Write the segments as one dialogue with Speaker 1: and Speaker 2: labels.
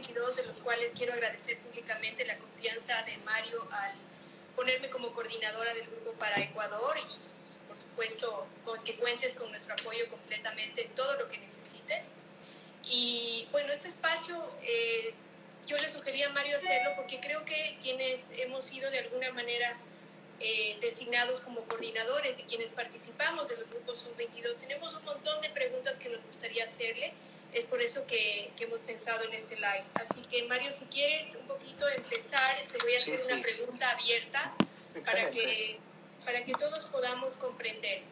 Speaker 1: 22, de los cuales quiero agradecer públicamente la confianza de Mario al ponerme como coordinadora del grupo para Ecuador y por supuesto con que cuentes con nuestro apoyo completamente en todo lo que necesites. Y bueno, este espacio eh, yo le sugería a Mario hacerlo porque creo que quienes hemos sido de alguna manera eh, designados como coordinadores y quienes participamos de los grupos Sub 22 tenemos un montón de preguntas que nos gustaría hacerle. Es por eso que, que, hemos pensado en este live. Así que Mario, si quieres un poquito empezar, te voy a hacer una pregunta abierta para que, para que todos podamos comprender.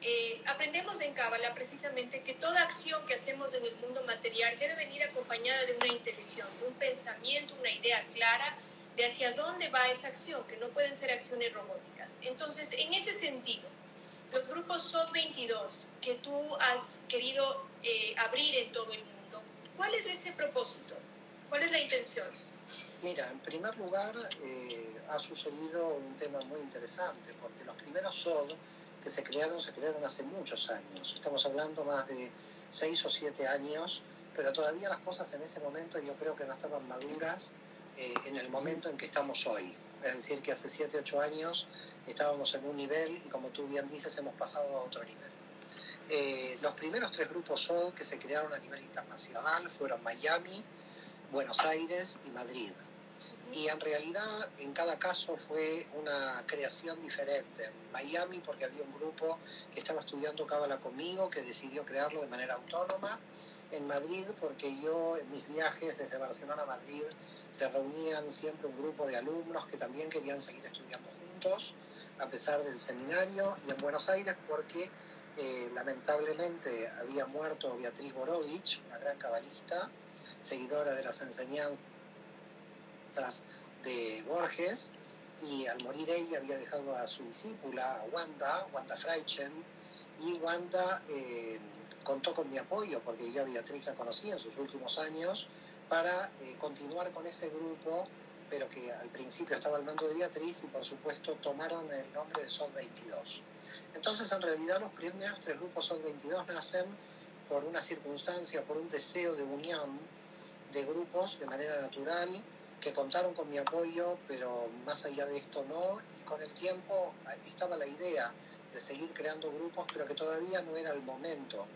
Speaker 1: Eh, aprendemos en Cábala precisamente que toda acción que hacemos en el mundo material debe venir acompañada de una intención, de un pensamiento, una idea clara de hacia dónde va esa acción, que no pueden ser acciones robóticas. Entonces, en ese sentido, los grupos SOT 22 que tú has querido eh, abrir en todo el mundo, ¿cuál es ese propósito? ¿Cuál es la intención?
Speaker 2: Mira, en primer lugar, eh, ha sucedido un tema muy interesante, porque los primeros SOD que se crearon, se crearon hace muchos años. Estamos hablando más de seis o siete años, pero todavía las cosas en ese momento yo creo que no estaban maduras eh, en el momento en que estamos hoy. Es decir, que hace siete, ocho años estábamos en un nivel y como tú bien dices, hemos pasado a otro nivel. Eh, los primeros tres grupos SOD que se crearon a nivel internacional fueron Miami, Buenos Aires y Madrid y en realidad en cada caso fue una creación diferente. En Miami porque había un grupo que estaba estudiando Cábala conmigo que decidió crearlo de manera autónoma. En Madrid porque yo en mis viajes desde Barcelona a Madrid se reunían siempre un grupo de alumnos que también querían seguir estudiando juntos a pesar del seminario y en Buenos Aires porque eh, lamentablemente había muerto Beatriz Borovich, una gran cabalista, seguidora de las enseñanzas de Borges y al morir ella había dejado a su discípula, Wanda, Wanda Freichen, y Wanda eh, contó con mi apoyo, porque yo a Beatriz la conocía en sus últimos años, para eh, continuar con ese grupo, pero que al principio estaba al mando de Beatriz y por supuesto tomaron el nombre de Sol 22. Entonces en realidad los primeros tres grupos Sol 22 nacen por una circunstancia, por un deseo de unión de grupos de manera natural, que contaron con mi apoyo, pero más allá de esto no, y con el tiempo estaba la idea de seguir creando grupos, pero que todavía no era el momento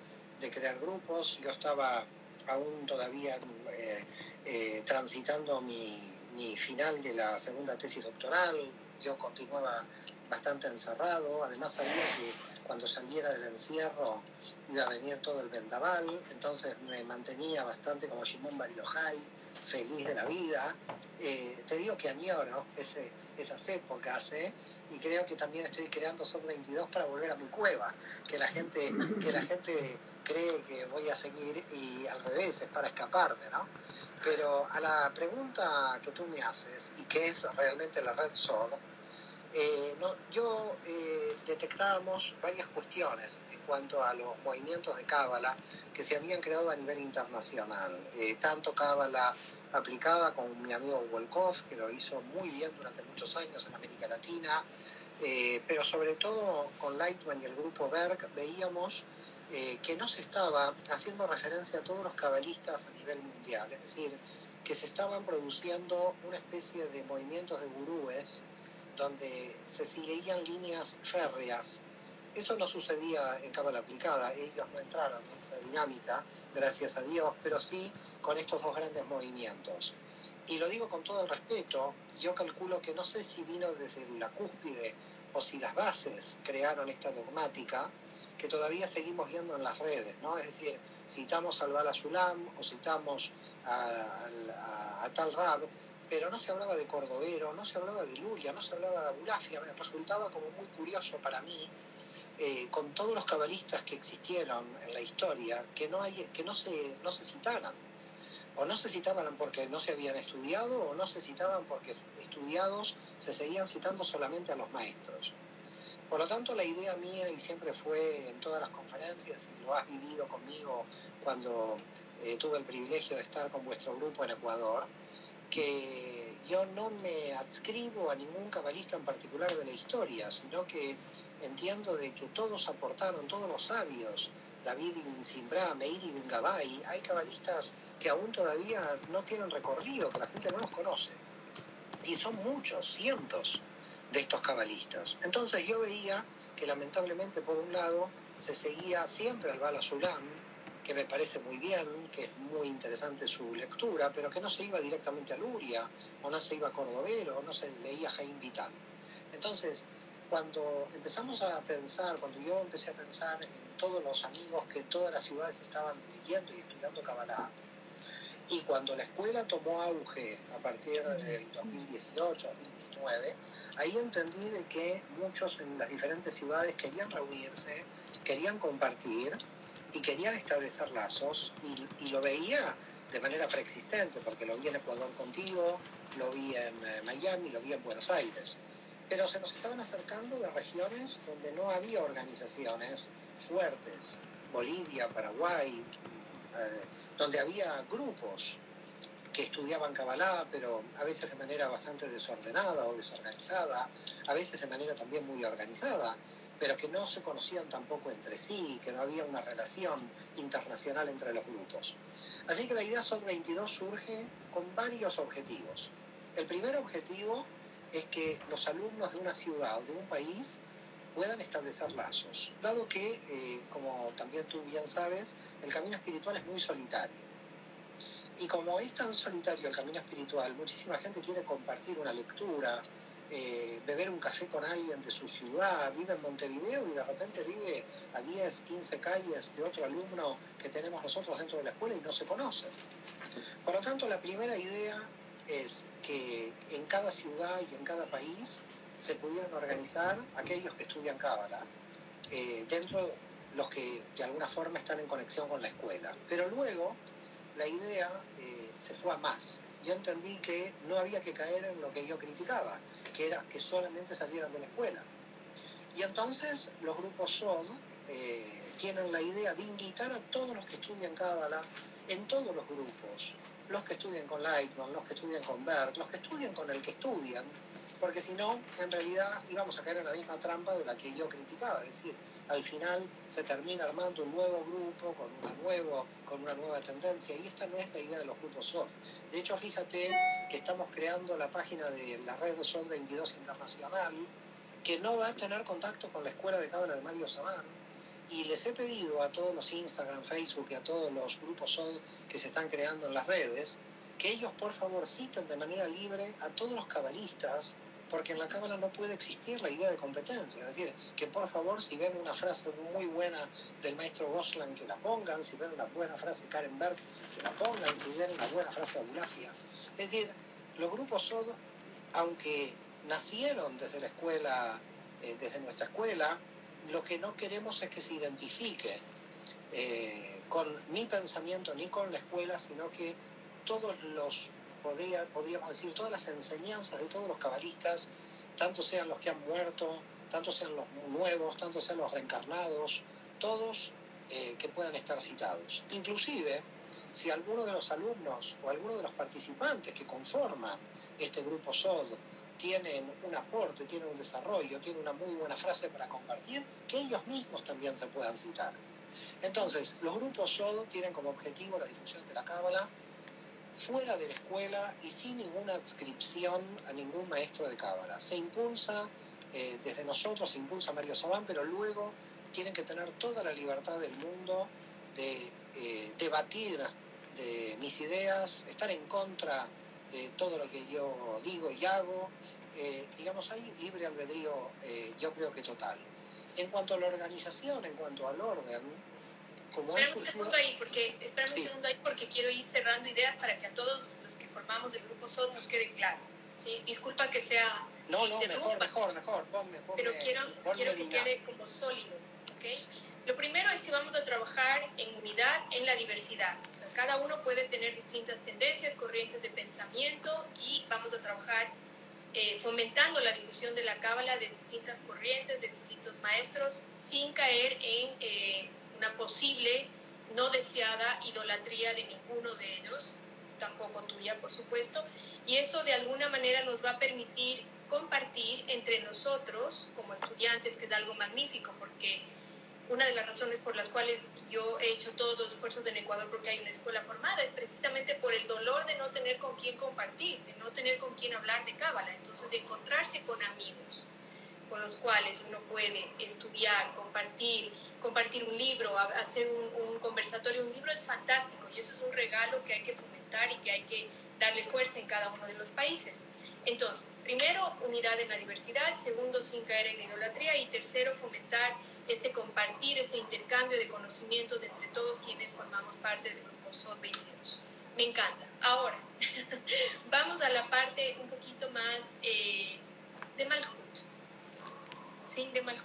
Speaker 2: de crear grupos, yo estaba aún todavía eh, eh, transitando mi, mi final de la segunda tesis doctoral, yo continuaba bastante encerrado, además sabía que cuando saliera del encierro iba a venir todo el vendaval, entonces me mantenía bastante como Shimon Barilojai, feliz de la vida. Eh, te digo que añoro ese, esas épocas, ¿eh? Y creo que también estoy creando Son 22 para volver a mi cueva, que la gente, que la gente cree que voy a seguir y al revés, es para escaparme, ¿no? Pero a la pregunta que tú me haces, y que es realmente la red SOD, eh, no, yo eh, detectábamos varias cuestiones en cuanto a los movimientos de Cábala que se habían creado a nivel internacional. Eh, tanto Cábala aplicada con mi amigo Wolkoff, que lo hizo muy bien durante muchos años en América Latina, pero sobre todo con Lightman y el grupo Berg veíamos que no se estaba haciendo referencia a todos los cabalistas a nivel mundial, es decir, que se estaban produciendo una especie de movimientos de gurúes donde se seguían líneas férreas. Eso no sucedía en Cámara Aplicada, ellos no entraron en esa dinámica, gracias a Dios, pero sí con estos dos grandes movimientos. Y lo digo con todo el respeto, yo calculo que no sé si vino desde la cúspide o si las bases crearon esta dogmática que todavía seguimos viendo en las redes, ¿no? Es decir, citamos al Bala Sulam o citamos a, tal Rab, pero no se hablaba de Cordovero, no se hablaba de Luria, no se hablaba de Abulafia, resultaba como muy curioso para mí, eh, con todos los cabalistas que existieron en la historia, que no, hay, que no, se, no se citaran. O no se citaban porque no se habían estudiado, o no se citaban porque estudiados se seguían citando solamente a los maestros. Por lo tanto, la idea mía, y siempre fue en todas las conferencias, y lo has vivido conmigo cuando eh, tuve el privilegio de estar con vuestro grupo en Ecuador, que yo no me adscribo a ningún cabalista en particular de la historia, sino que entiendo de que todos aportaron, todos los sabios, David ibn Simbra, Meir ibn Gabay, hay cabalistas que aún todavía no tienen recorrido, que la gente no los conoce. Y son muchos, cientos de estos cabalistas. Entonces yo veía que lamentablemente por un lado se seguía siempre al Bala Sulam, que me parece muy bien, que es muy interesante su lectura, pero que no se iba directamente a Luria, o no se iba a Cordovero, o no se leía a Jaime Vital. Entonces, cuando empezamos a pensar, cuando yo empecé a pensar en todos los amigos que todas las ciudades estaban leyendo y estudiando Kabbalah, y cuando la escuela tomó auge a partir del 2018, 2019, ahí entendí de que muchos en las diferentes ciudades querían reunirse, querían compartir y querían establecer lazos y, lo veía de manera preexistente, porque lo vi en Ecuador contigo, lo vi en eh, Miami, lo vi en Buenos Aires. Pero se nos estaban acercando de regiones donde no había organizaciones fuertes, Bolivia, Paraguay, eh, donde había grupos que estudiaban Kabbalah, pero a veces de manera bastante desordenada o desorganizada, a veces de manera también muy organizada, pero que no se conocían tampoco entre sí, que no había una relación internacional entre los grupos. Así que la idea SOT 22 surge con varios objetivos. El primer objetivo es que los alumnos de una ciudad o de un país puedan establecer lazos, dado que, eh, como también tú bien sabes, el camino espiritual es muy solitario. Y como es tan solitario el camino espiritual, muchísima gente quiere compartir una lectura, eh, beber un café con alguien de su ciudad, vive en Montevideo y de repente vive a 10, 15 calles de otro alumno que tenemos nosotros dentro de la escuela y no se conoce. Por lo tanto, la primera idea es que en cada ciudad y en cada país se pudieran organizar aquellos que estudian Cábala, eh, dentro los que de alguna forma están en conexión con la escuela. Pero luego la idea eh, se fue a más. Yo entendí que no había que caer en lo que yo criticaba, que era que solamente salieran de la escuela. Y entonces los grupos SOD eh, tienen la idea de invitar a todos los que estudian Cábala en todos los grupos, los que estudian con Lightman, los que estudian con Bert, los que estudian con el que estudian, porque si no, en realidad íbamos a caer en la misma trampa de la que yo criticaba, es decir, al final se termina armando un nuevo grupo con una, nuevo, con una nueva tendencia y esta no es la idea de los grupos SOD. De hecho, fíjate que estamos creando la página de la red de SOD 22 Internacional, que no va a tener contacto con la escuela de cábala de Mario Sabán, y les he pedido a todos los Instagram, Facebook y a todos los grupos SOD que se están creando en las redes, que ellos por favor citen de manera libre a todos los cabalistas porque en la Cámara no puede existir la idea de competencia. Es decir, que por favor, si ven una frase muy buena del maestro Goslan, que la pongan, si ven una buena frase de Karen Berg, que la pongan, si ven una buena frase de Abulafia. Es decir, los grupos SOD, aunque nacieron desde la escuela, eh, desde nuestra escuela, lo que no queremos es que se identifique eh, con mi pensamiento ni con la escuela, sino que todos los podría, podríamos decir, todas las enseñanzas de todos los cabalistas, tanto sean los que han muerto, tanto sean los nuevos, tanto sean los reencarnados, todos eh, que puedan estar citados. Inclusive, si alguno de los alumnos o alguno de los participantes que conforman este grupo SOD tienen un aporte, tienen un desarrollo, tienen una muy buena frase para compartir, que ellos mismos también se puedan citar. Entonces, los grupos SOD tienen como objetivo la difusión de la cábala, fuera de la escuela y sin ninguna adscripción a ningún maestro de cábala. Se impulsa eh, desde nosotros, se impulsa Mario Sabán, pero luego tienen que tener toda la libertad del mundo de eh, debatir de mis ideas, estar en contra de todo lo que yo digo y hago. Eh, digamos, hay libre albedrío, yo creo que total. En cuanto a la organización, en cuanto al orden,
Speaker 1: Espera un segundo ahí, porque, un segundo ahí porque quiero ir cerrando ideas para que a todos los que formamos el grupo SOD nos quede claro. ¿sí? Disculpa que sea...
Speaker 2: No, no, mejor, mejor, mejor, ponme,
Speaker 1: Pero quiero, quiero que quede como sólido, ¿ok? Lo primero es que vamos a trabajar en unidad, en la diversidad. O sea, cada uno puede tener distintas tendencias, corrientes de pensamiento y vamos a trabajar eh, fomentando la difusión de la cábala de distintas corrientes, de distintos maestros, sin caer en... Eh, una posible no deseada idolatría de ninguno de ellos, tampoco tuya, por supuesto, y eso de alguna manera nos va a permitir compartir entre nosotros como estudiantes, que es algo magnífico, porque una de las razones por las cuales yo he hecho todos los esfuerzos en Ecuador porque hay una escuela formada es precisamente por el dolor de no tener con quién compartir, de no tener con quién hablar de cábala. Entonces, de encontrarse con amigos con los cuales uno puede estudiar, compartir, compartir un libro, hacer un, un conversatorio, un libro es fantástico y eso es un regalo que hay que fomentar y que hay que darle fuerza en cada uno de los países. Entonces, primero, unidad en la diversidad, segundo, sin caer en la idolatría y tercero, fomentar este compartir, este intercambio de conocimientos entre todos quienes formamos parte del grupo SOT 22. Me encanta. Ahora, vamos a la parte un poquito más eh, de Malhut. Sí, de Malhut.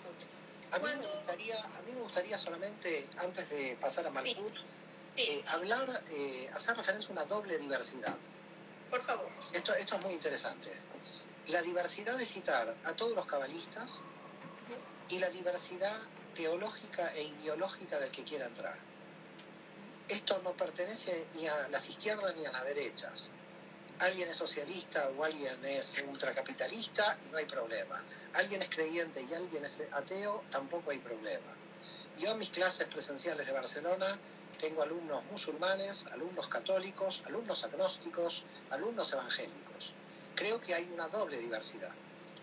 Speaker 2: A mí, me gustaría, a mí me gustaría solamente, antes de pasar a Malhut, eh, hablar, eh, hacer referencia a una doble diversidad.
Speaker 1: Por favor.
Speaker 2: Esto, esto es muy interesante. La diversidad de citar a todos los cabalistas y la diversidad teológica e ideológica del que quiera entrar. Esto no pertenece ni a las izquierdas ni a las derechas. Alguien es socialista o alguien es ultracapitalista no hay problema. Alguien es creyente y alguien es ateo, tampoco hay problema. Yo en mis clases presenciales de Barcelona tengo alumnos musulmanes, alumnos católicos, alumnos agnósticos, alumnos evangélicos. Creo que hay una doble diversidad.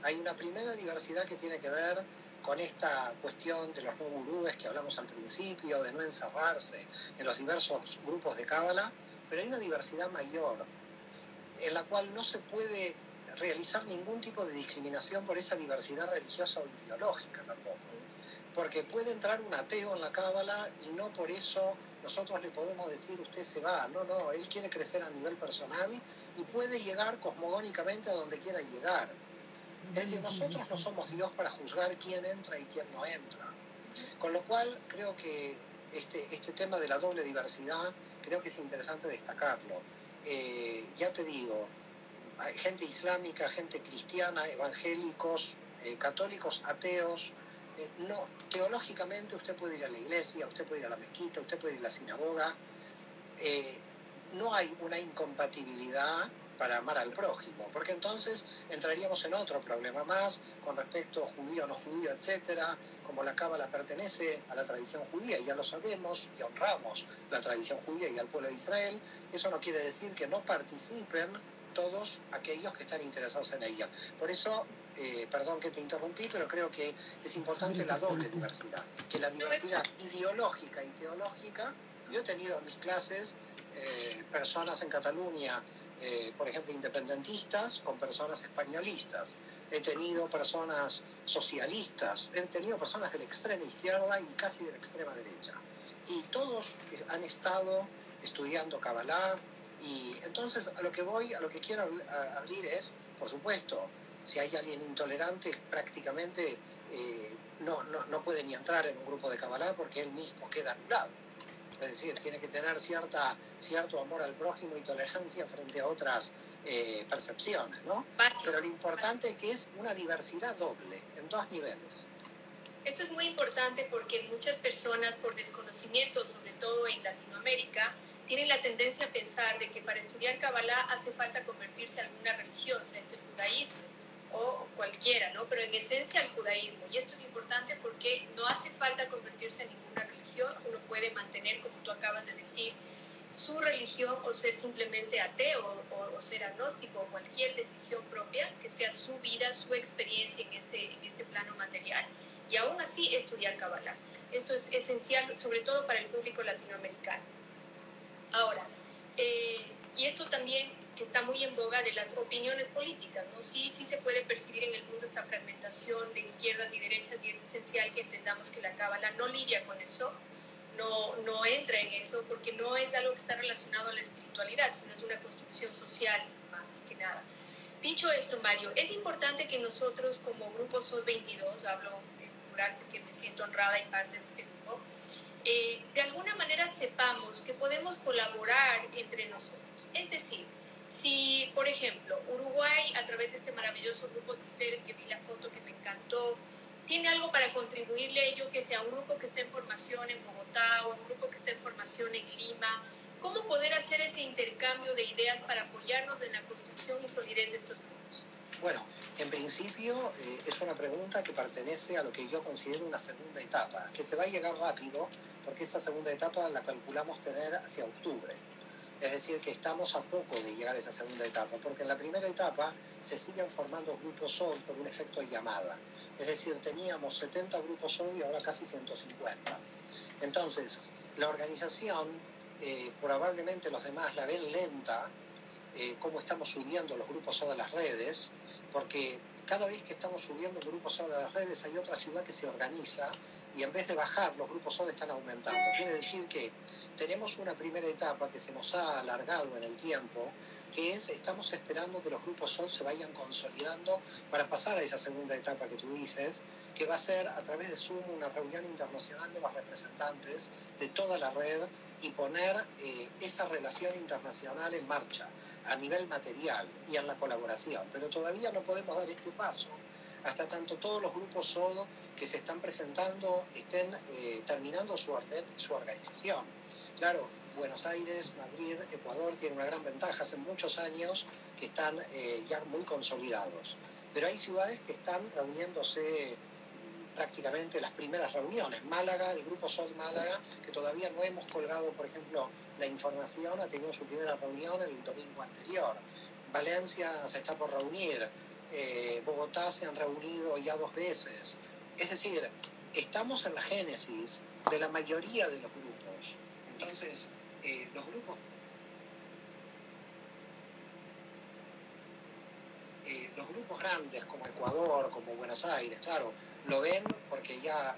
Speaker 2: Hay una primera diversidad que tiene que ver con esta cuestión de los no gurúes que hablamos al principio, de no encerrarse en los diversos grupos de cábala, pero hay una diversidad mayor en la cual no se puede realizar ningún tipo de discriminación por esa diversidad religiosa o ideológica tampoco. Porque puede entrar un ateo en la cábala y no por eso nosotros le podemos decir usted se va. No, no, él quiere crecer a nivel personal y puede llegar cosmogónicamente a donde quiera llegar. Es decir, nosotros no somos Dios para juzgar quién entra y quién no entra. Con lo cual, creo que este, este tema de la doble diversidad, creo que es interesante destacarlo. Eh, ya te digo, gente islámica, gente cristiana, evangélicos, eh, católicos, ateos. Eh, no, teológicamente usted puede ir a la iglesia, usted puede ir a la mezquita, usted puede ir a la sinagoga. no hay una incompatibilidad para amar al prójimo, porque entonces entraríamos en otro problema más con respecto a judío, no judío, etcétera. Como la cábala pertenece a la tradición judía, ya lo sabemos y honramos la tradición judía y al pueblo de Israel, eso no quiere decir que no participen todos aquellos que están interesados en ella. Por eso, eh, perdón que te interrumpí, pero creo que es importante la doble diversidad, que la diversidad ideológica y teológica, yo he tenido en mis clases eh, personas en Cataluña eh, por ejemplo, independentistas con personas españolistas. He tenido personas socialistas, he tenido personas de la extrema izquierda y casi de la extrema derecha. Y todos eh, han estado estudiando Kabbalah. Y entonces a lo que voy, a lo que quiero abrir es, por supuesto, si hay alguien intolerante, prácticamente eh, no, no, no puede ni entrar en un grupo de Kabbalah porque él mismo queda anulado es decir, tiene que tener cierta, cierto amor al prójimo y tolerancia frente a otras eh, percepciones, ¿no? Pero lo importante es que es una diversidad doble, en dos niveles.
Speaker 1: Esto es muy importante porque muchas personas, por desconocimiento, sobre todo en Latinoamérica, tienen la tendencia a pensar de que para estudiar Kabbalah hace falta convertirse en alguna religión, sea este judaísmo o cualquiera, ¿no? Pero en esencia el judaísmo. Y esto es importante porque no hace falta convertirse en ninguna religión, uno puede mantener, como tú acabas de decir, su religión o ser simplemente ateo o, ser agnóstico o cualquier decisión propia que sea su vida, su experiencia en este, en este plano material. Y aún así estudiar Kabbalah. Esto es esencial, sobre todo para el público latinoamericano. Ahora, eh, y esto también que está muy en boga de las opiniones políticas, ¿no? Sí, sí se puede percibir en el mundo esta fragmentación de izquierdas y derechas y es esencial que entendamos que la cábala no lidia con eso, no, no entra en eso, porque no es algo que está relacionado a la espiritualidad, sino es una construcción social más que nada. Dicho esto, Mario, es importante que nosotros como grupo SOS 22, hablo en plural porque me siento honrada y parte de este grupo, eh, de alguna manera sepamos que podemos colaborar entre nosotros. Es decir, si, por ejemplo, Uruguay, a través de este maravilloso grupo Tiferet, que vi la foto que me encantó, tiene algo para contribuirle ello, que sea un grupo que esté en formación en Bogotá o un grupo que esté en formación en Lima, ¿cómo poder hacer ese intercambio de ideas para apoyarnos en la construcción y solidez de estos grupos?
Speaker 2: Bueno, En principio eh, es una pregunta que pertenece a lo que yo considero una segunda etapa, que se va a llegar rápido porque esa segunda etapa la calculamos tener hacia octubre. Es decir, que estamos a poco de llegar a esa segunda etapa, porque en la primera etapa se siguen formando grupos SOD por un efecto llamada. Es decir, teníamos 70 grupos SOD y ahora casi 150. Entonces, la organización, eh, probablemente los demás la ven lenta, eh, cómo estamos subiendo los grupos SOD a las redes, porque cada vez que estamos subiendo grupos SOD a las redes hay otra ciudad que se organiza y en vez de bajar, los grupos SOD están aumentando. Quiere decir que tenemos una primera etapa que se nos ha alargado en el tiempo, que es, estamos esperando que los grupos SOD se vayan consolidando para pasar a esa segunda etapa que tú dices, que va a ser a través de Zoom una reunión internacional de los representantes de toda la red y poner eh, esa relación internacional en marcha a nivel material y en la colaboración. Pero todavía no podemos dar este paso hasta tanto todos los grupos SODO que se están presentando estén eh, terminando su, orden, su organización. Claro, Buenos Aires, Madrid, Ecuador tienen una gran ventaja hace muchos años que están eh, ya muy consolidados. Pero hay ciudades que están reuniéndose mm, prácticamente las primeras reuniones. Málaga, el grupo Sol Málaga, que todavía no hemos colgado, por ejemplo, la información, ha tenido su primera reunión el domingo anterior. Valencia se está por reunir. Eh, Bogotá se han reunido ya dos veces. Es decir, estamos en la génesis de la mayoría de los grupos. Entonces, eh, los grupos... Eh, los grupos grandes como Ecuador, como Buenos Aires, claro, lo ven porque ya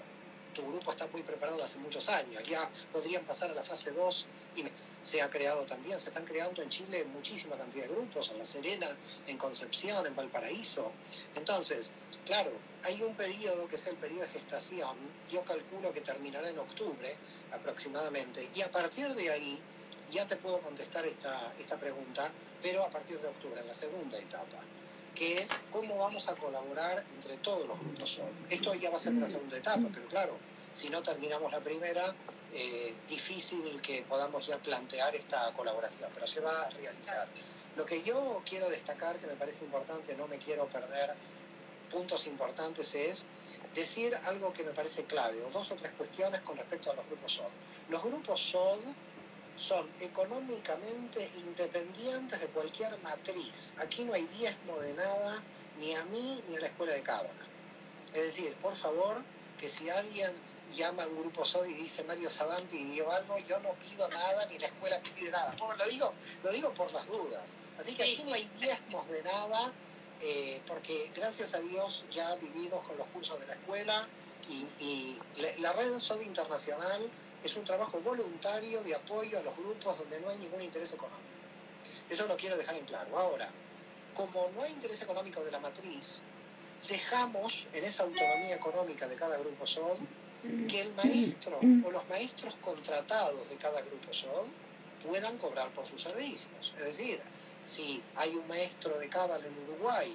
Speaker 2: tu grupo está muy preparado hace muchos años, ya podrían pasar a la fase 2 y se ha creado también, se están creando en Chile muchísima cantidad de grupos, en La Serena, en Concepción, en Valparaíso. Entonces, claro, hay un periodo que es el periodo de gestación, yo calculo que terminará en octubre aproximadamente, y a partir de ahí ya te puedo contestar esta, esta pregunta, pero a partir de octubre, en la segunda etapa, que es cómo vamos a colaborar entre todos los grupos. Esto ya va a ser una segunda etapa, pero claro, si no terminamos la primera, eh, difícil que podamos ya plantear esta colaboración, pero se va a realizar. Lo que yo quiero destacar, que me parece importante, no me quiero perder puntos importantes, es decir algo que me parece clave, o dos o tres cuestiones con respecto a los grupos SOD. Los grupos SOD son económicamente independientes de cualquier matriz. Aquí no hay diezmo de nada, ni a mí ni a la escuela de Cábala. Es decir, por favor, que si alguien llama a un grupo SOD y dice Mario Sabanti y dio algo, yo no pido nada ni la escuela pide nada. lo, digo, lo digo por las dudas. Así que aquí no hay diezmos de nada, eh, porque gracias a Dios ya vivimos con los cursos de la escuela y, la, red SOD internacional es un trabajo voluntario de apoyo a los grupos donde no hay ningún interés económico. Eso lo quiero dejar en claro. Ahora, como no hay interés económico de la matriz, dejamos en esa autonomía económica de cada grupo SOD que el maestro o los maestros contratados de cada grupo SOD puedan cobrar por sus servicios. Es decir, si hay un maestro de cábala en Uruguay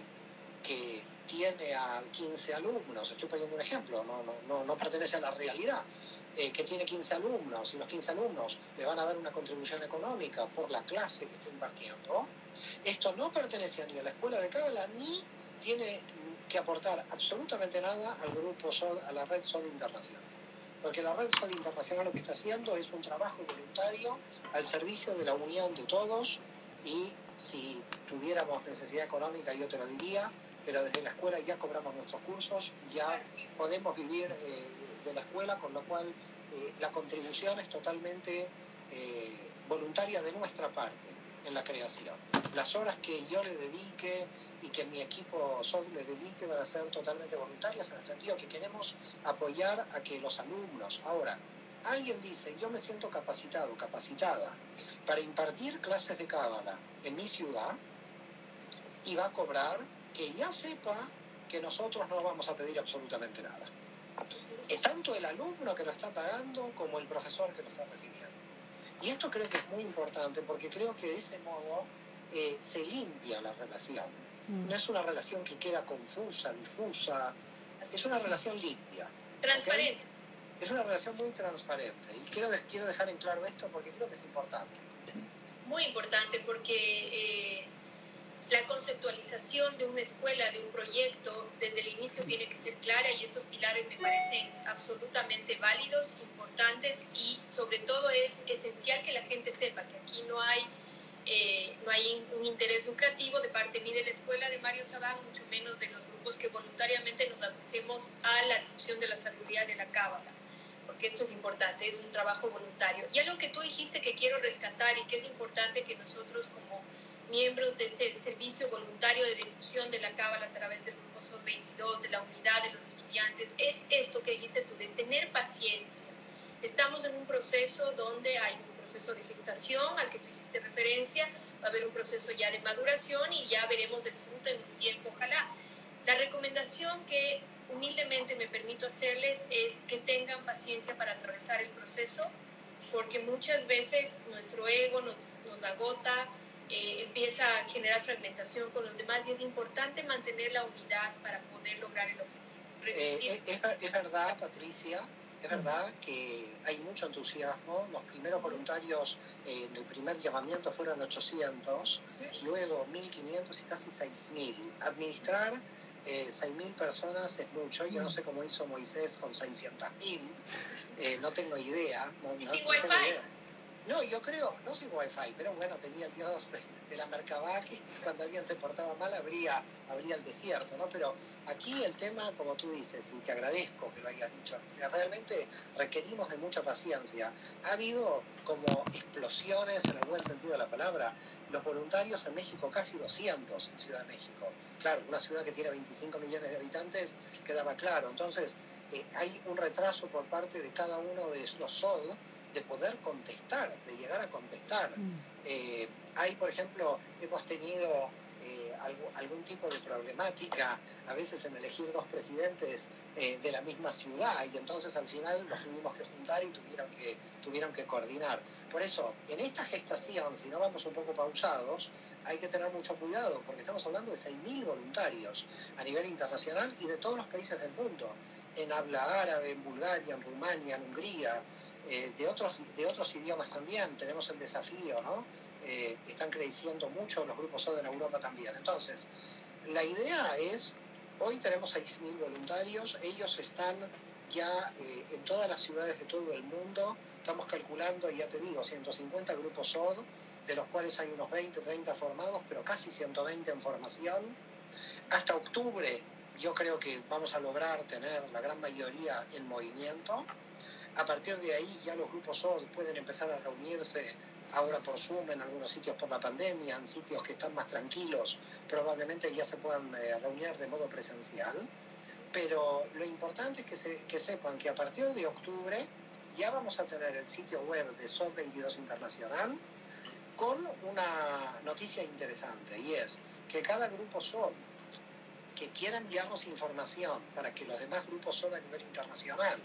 Speaker 2: que tiene a 15 alumnos, estoy poniendo un ejemplo, no, no, no, pertenece a la realidad, eh, que tiene 15 alumnos y los 15 alumnos le van a dar una contribución económica por la clase que está impartiendo, esto no pertenece ni a la escuela de cábala ni tiene que aportar absolutamente nada al grupo SOD, a la red SOD internacional. Porque la red SOD internacional lo que está haciendo es un trabajo voluntario al servicio de la unión de todos y si tuviéramos necesidad económica yo te lo diría, pero desde la escuela ya cobramos nuestros cursos, ya podemos vivir eh, de la escuela, con lo cual eh, la contribución es totalmente eh, voluntaria de nuestra parte en la creación. Las horas que yo le dedique, y que mi equipo SOD le dedique van a ser totalmente voluntarias en el sentido que queremos apoyar a que los alumnos, ahora, alguien dice, yo me siento capacitado, capacitada para impartir clases de cábala en mi ciudad y va a cobrar que ya sepa que nosotros no vamos a pedir absolutamente nada. Es tanto el alumno que lo está pagando como el profesor que lo está recibiendo. Y esto creo que es muy importante porque creo que de ese modo eh, se limpia la relación. Mm. No es una relación que queda confusa, difusa, es una relación limpia.
Speaker 1: Transparente.
Speaker 2: Es una relación muy transparente. Y quiero, quiero dejar en claro esto porque creo que es importante.
Speaker 1: Muy importante porque eh, la conceptualización de una escuela, de un proyecto, desde el inicio tiene que ser clara y estos pilares me parecen absolutamente válidos, importantes y sobre todo es esencial que la gente sepa que aquí no hay, eh, no hay un interés lucrativo de parte ni de la escuela de Mario Sabán, mucho menos de los grupos que voluntariamente nos acogemos a la difusión de la sabiduría de la cábala porque esto es importante, es un trabajo voluntario. Y algo que tú dijiste que quiero rescatar y que es importante que nosotros como miembros de este servicio voluntario de difusión de la Cábala a través del Grupo SOS 22, de la unidad de los estudiantes, es esto que dijiste tú, de tener paciencia. Estamos en un proceso donde hay un proceso de gestación al que tú hiciste referencia, va a haber un proceso ya de maduración y ya veremos el fruto en un tiempo, ojalá. La recomendación que humildemente me permito hacerles es que tengan paciencia para atravesar el proceso, porque muchas veces nuestro ego nos, nos agota, eh, empieza a generar fragmentación con los demás y es importante mantener la unidad para poder lograr el objetivo.
Speaker 2: Eh, es, verdad, Patricia, es verdad que hay mucho entusiasmo. Los primeros voluntarios eh, en el primer llamamiento fueron 800, luego 1500 y casi 6000. Administrar eh, 6.000 personas es mucho. Yo no sé cómo hizo Moisés con 600.000. Eh, no tengo idea. No,
Speaker 1: ¿Y sin wifi?
Speaker 2: No, yo creo, no sin wifi, pero bueno, tenía el dios de, la Merkabah que cuando alguien se portaba mal abría, abría el desierto, ¿no? Pero aquí el tema, como tú dices, y te agradezco que lo hayas dicho, realmente requerimos de mucha paciencia. Ha habido como explosiones en el buen sentido de la palabra. Los voluntarios en México, casi 200 en Ciudad de México. Claro, una ciudad que tiene 25 millones de habitantes, quedaba claro. Entonces, eh, hay un retraso por parte de cada uno de los SOD de poder contestar, de llegar a contestar. Mm. Eh, hay, por ejemplo, hemos tenido algún, tipo de problemática a veces en elegir dos presidentes eh, de la misma ciudad y entonces al final los tuvimos que juntar y tuvieron que, tuvieron que coordinar. Por eso, en esta gestación, si no vamos un poco pausados, hay que tener mucho cuidado porque estamos hablando de 6.000 voluntarios a nivel internacional y de todos los países del mundo, en habla árabe, en Bulgaria, en Rumania, en Hungría, eh, de, otros, de otros idiomas también tenemos el desafío, ¿no? Eh, están creciendo mucho los grupos SOD en Europa también. Entonces, la idea es, hoy tenemos 6.000 voluntarios, ellos están ya eh, en todas las ciudades de todo el mundo, estamos calculando, ya te digo, 150 grupos SOD, de los cuales hay unos 20, 30 formados, pero casi 120 en formación. Hasta octubre yo creo que vamos a lograr tener la gran mayoría en movimiento. A partir de ahí ya los grupos SOD pueden empezar a reunirse ahora por Zoom, en algunos sitios por la pandemia, en sitios que están más tranquilos, probablemente ya se puedan eh, reunir de modo presencial. Pero lo importante es que, se, que sepan que a partir de octubre ya vamos a tener el sitio web de SOD 22 Internacional con una noticia interesante y es que cada grupo SOD que quiera enviarnos información para que los demás grupos SOD a nivel internacional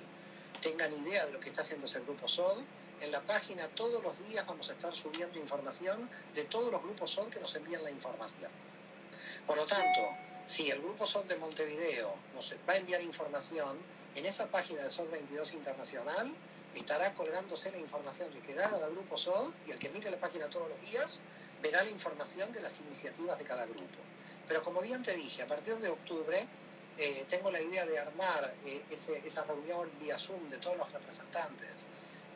Speaker 2: tengan idea de lo que está haciendo ese grupo SOD. En la página todos los días vamos a estar subiendo información de todos los grupos SOD que nos envían la información. Por lo tanto, si el grupo SOD de Montevideo nos va a enviar información, en esa página de SOD 22 Internacional estará colgándose la información de cada grupo SOD y el que mire la página todos los días verá la información de las iniciativas de cada grupo. Pero como bien te dije, a partir de octubre eh, tengo la idea de armar eh, esa reunión vía Zoom de todos los representantes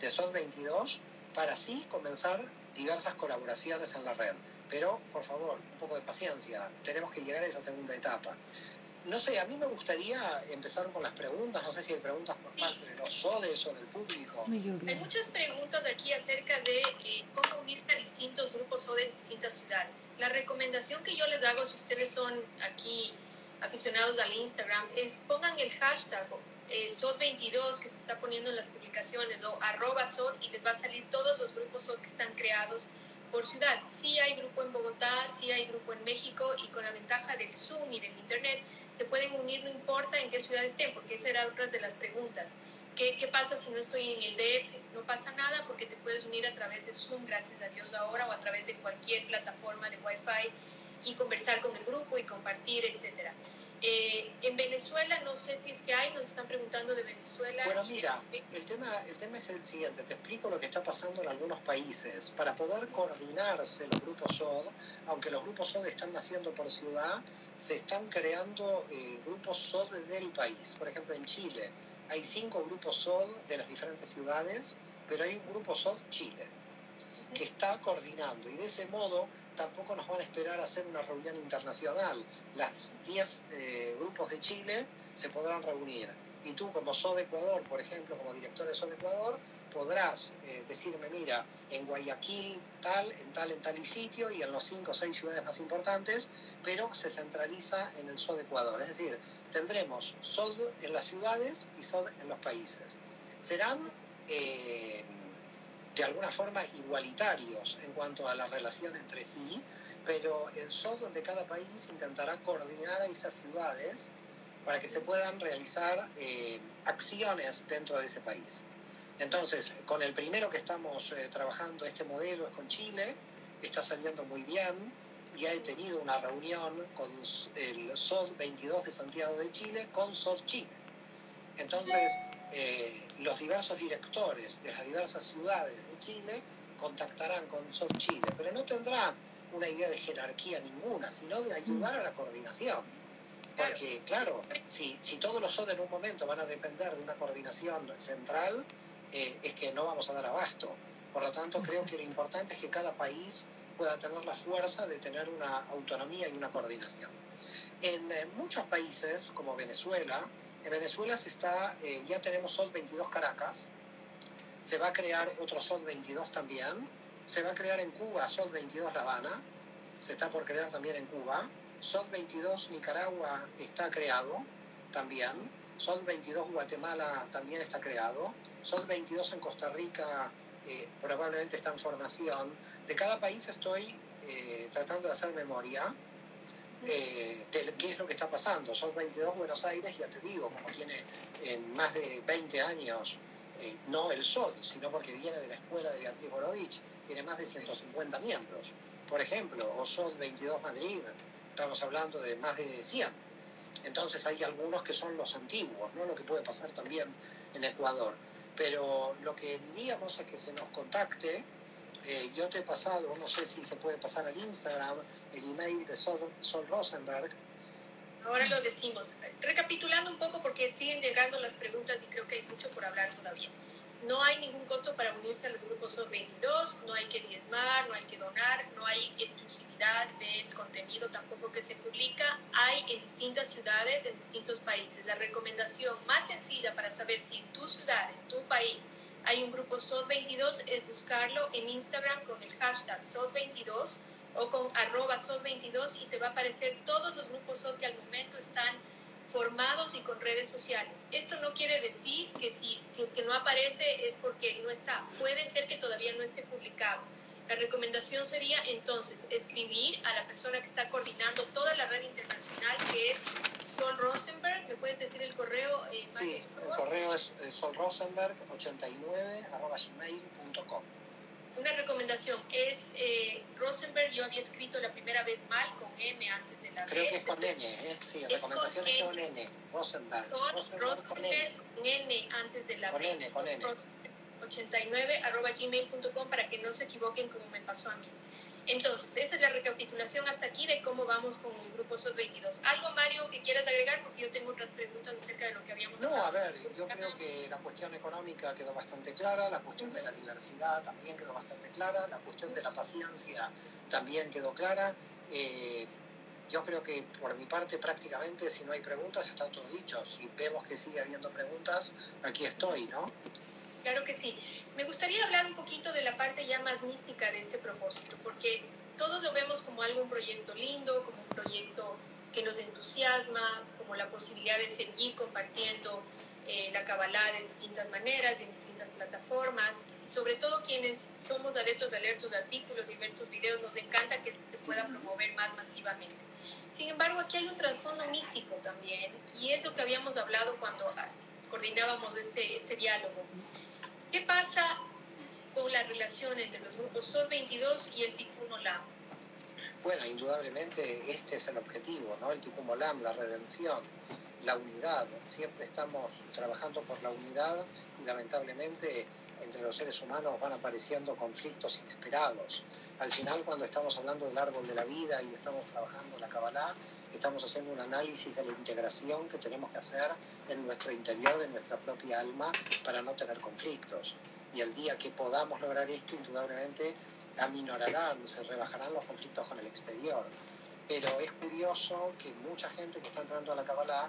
Speaker 2: de SOT 22 para así comenzar diversas colaboraciones en la red. Pero, por favor, un poco de paciencia, tenemos que llegar a esa segunda etapa. No sé, a mí me gustaría empezar con las preguntas, no sé si hay preguntas por parte de los SODES o del público.
Speaker 1: Hay muchas preguntas de aquí acerca de eh, cómo unirse a distintos grupos SODES en distintas ciudades. La recomendación que yo les hago si ustedes son aquí aficionados al Instagram es pongan el hashtag eh, SOD22 que se está poniendo en las publicaciones, o arroba SOD y les va a salir todos los grupos SOD que están creados por ciudad. Sí hay grupo en Bogotá, sí hay grupo en México y con la ventaja del Zoom y del Internet se pueden unir, no importa en qué ciudad estén, porque esa era otra de las preguntas. ¿Qué, ¿Qué, pasa si no estoy en el DF? No pasa nada porque te puedes unir a través de Zoom, gracias a Dios ahora, o a través de cualquier plataforma de Wi-Fi y conversar con el grupo y compartir, etcétera. Eh, en Venezuela, no sé si es que hay, nos están preguntando de Venezuela.
Speaker 2: Bueno, mira, el tema, el tema es el siguiente, te explico lo que está pasando en algunos países. Para poder coordinarse los grupos SOD, aunque los grupos SOD están naciendo por ciudad, se están creando eh, grupos SOD del país. Por ejemplo, en Chile hay cinco grupos SOD de las diferentes ciudades, pero hay un grupo SOD Chile que está coordinando y de ese modo tampoco nos van a esperar a hacer una reunión internacional. Las 10 eh, grupos de Chile se podrán reunir. Y tú, como SOD Ecuador, por ejemplo, como director de SOD Ecuador, podrás eh, decirme, mira, en Guayaquil tal, en tal, en tal y sitio, y en los 5 o 6 ciudades más importantes, pero se centraliza en el SOD Ecuador. Es decir, tendremos SOD en las ciudades y SOD en los países. Serán... Eh, de alguna forma igualitarios en cuanto a la relación entre sí, pero el SOC de cada país intentará coordinar a esas ciudades para que se puedan realizar eh, acciones dentro de ese país. Entonces, con el primero que estamos eh, trabajando este modelo es con Chile, está saliendo muy bien, ya he tenido una reunión con el SOD 22 de Santiago de Chile con SOD Chile. Entonces, eh, los diversos directores de las diversas ciudades de Chile contactarán con SOD Chile, pero no tendrá una idea de jerarquía ninguna, sino de ayudar a la coordinación. Porque, claro, si, si todos los SOD en un momento van a depender de una coordinación central, eh, es que no vamos a dar abasto. Por lo tanto, creo que lo importante es que cada país pueda tener la fuerza de tener una autonomía y una coordinación. En, en muchos países, como Venezuela, en Venezuela se está, eh, ya tenemos Sol 22 Caracas, se va a crear otro Sol 22 también, se va a crear en Cuba Sol 22 La Habana, se está por crear también en Cuba, Sol 22 Nicaragua está creado también, Sol 22 Guatemala también está creado, Sol 22 en Costa Rica eh, probablemente está en formación. De cada país estoy eh, tratando de hacer memoria eh, de qué es lo que está pasando. Son 22 Buenos Aires, ya te digo, como tiene en más de 20 años, eh, no el Sol, sino porque viene de la escuela de Beatriz Borovich, tiene más de 150 miembros. Por ejemplo, o Sol 22 Madrid, estamos hablando de más de 100. Entonces hay algunos que son los antiguos, ¿no? lo que puede pasar también en Ecuador. Pero lo que diríamos es que se nos contacte. Eh, yo te he pasado, no sé si se puede pasar al Instagram, el email de Sol, Rosenberg.
Speaker 1: Ahora lo decimos. Recapitulando un poco porque siguen llegando las preguntas y creo que hay mucho por hablar todavía. No hay ningún costo para unirse a los grupos SOD 22, no hay que diezmar, no hay que donar, no hay exclusividad del contenido tampoco que se publica. Hay en distintas ciudades, en distintos países. La recomendación más sencilla para saber si en tu ciudad, en tu país, hay un grupo SOD 22 es buscarlo en Instagram con el hashtag SOD 22 o con arroba SOD22 y te va a aparecer todos los grupos SOD que al momento están formados y con redes sociales. Esto no quiere decir que si, si es que no aparece es porque no está. Puede ser que todavía no esté publicado. La recomendación sería entonces escribir a la persona que está coordinando toda la red internacional, que es Sol Rosenberg. ¿Me puedes decir el correo?
Speaker 2: Eh, sí, el correo es eh, solrosenberg89.gmail.com
Speaker 1: una recomendación es eh, Rosenberg, yo había escrito la primera vez mal con M antes de la
Speaker 2: Creo que es con N, ¿eh? sí, la recomendación es con N, Rosenberg.
Speaker 1: Rosenberg, con N. N antes de la
Speaker 2: con N, con N.
Speaker 1: 89 arroba gmail.com para que no se equivoquen como me pasó a mí. Entonces, esa es la recapitulación hasta aquí de cómo vamos con el grupo SOS 22. ¿Algo, Mario, que quieras agregar? Porque yo tengo otras preguntas acerca de lo que habíamos
Speaker 2: No, a ver, yo creo que la cuestión económica quedó bastante clara, la cuestión de la diversidad también quedó bastante clara, la cuestión de la paciencia también quedó clara. Eh, yo creo que por mi parte prácticamente si no hay preguntas está todo dicho. Si vemos que sigue habiendo preguntas, aquí estoy, ¿no?
Speaker 1: Claro que sí. Me gustaría hablar un poquito de la parte ya más mística de este propósito, porque todos lo vemos como algo, un proyecto lindo, como un proyecto que nos entusiasma, como la posibilidad de seguir compartiendo eh, la Kabbalah de distintas maneras, de distintas plataformas, y sobre todo quienes somos adeptos de alertos de artículos y ver tus videos, nos encanta que se pueda promover más masivamente. Sin embargo, aquí hay un trasfondo místico también, y es lo que habíamos hablado cuando ah, coordinábamos este, este diálogo. ¿Qué pasa con la relación entre los grupos SOD 22 y el Tikkun Olam?
Speaker 2: Bueno, indudablemente este es el objetivo, ¿no? El Tikkun Olam, la redención, la unidad. Siempre estamos trabajando por la unidad y lamentablemente entre los seres humanos van apareciendo conflictos inesperados. Al final, cuando estamos hablando del árbol de la vida y estamos trabajando la Kabbalah, estamos haciendo un análisis de la integración que tenemos que hacer en nuestro interior, en nuestra propia alma, para no tener conflictos. Y el día que podamos lograr esto, indudablemente aminorarán, se rebajarán los conflictos con el exterior. Pero es curioso que mucha gente que está entrando a la Kabbalah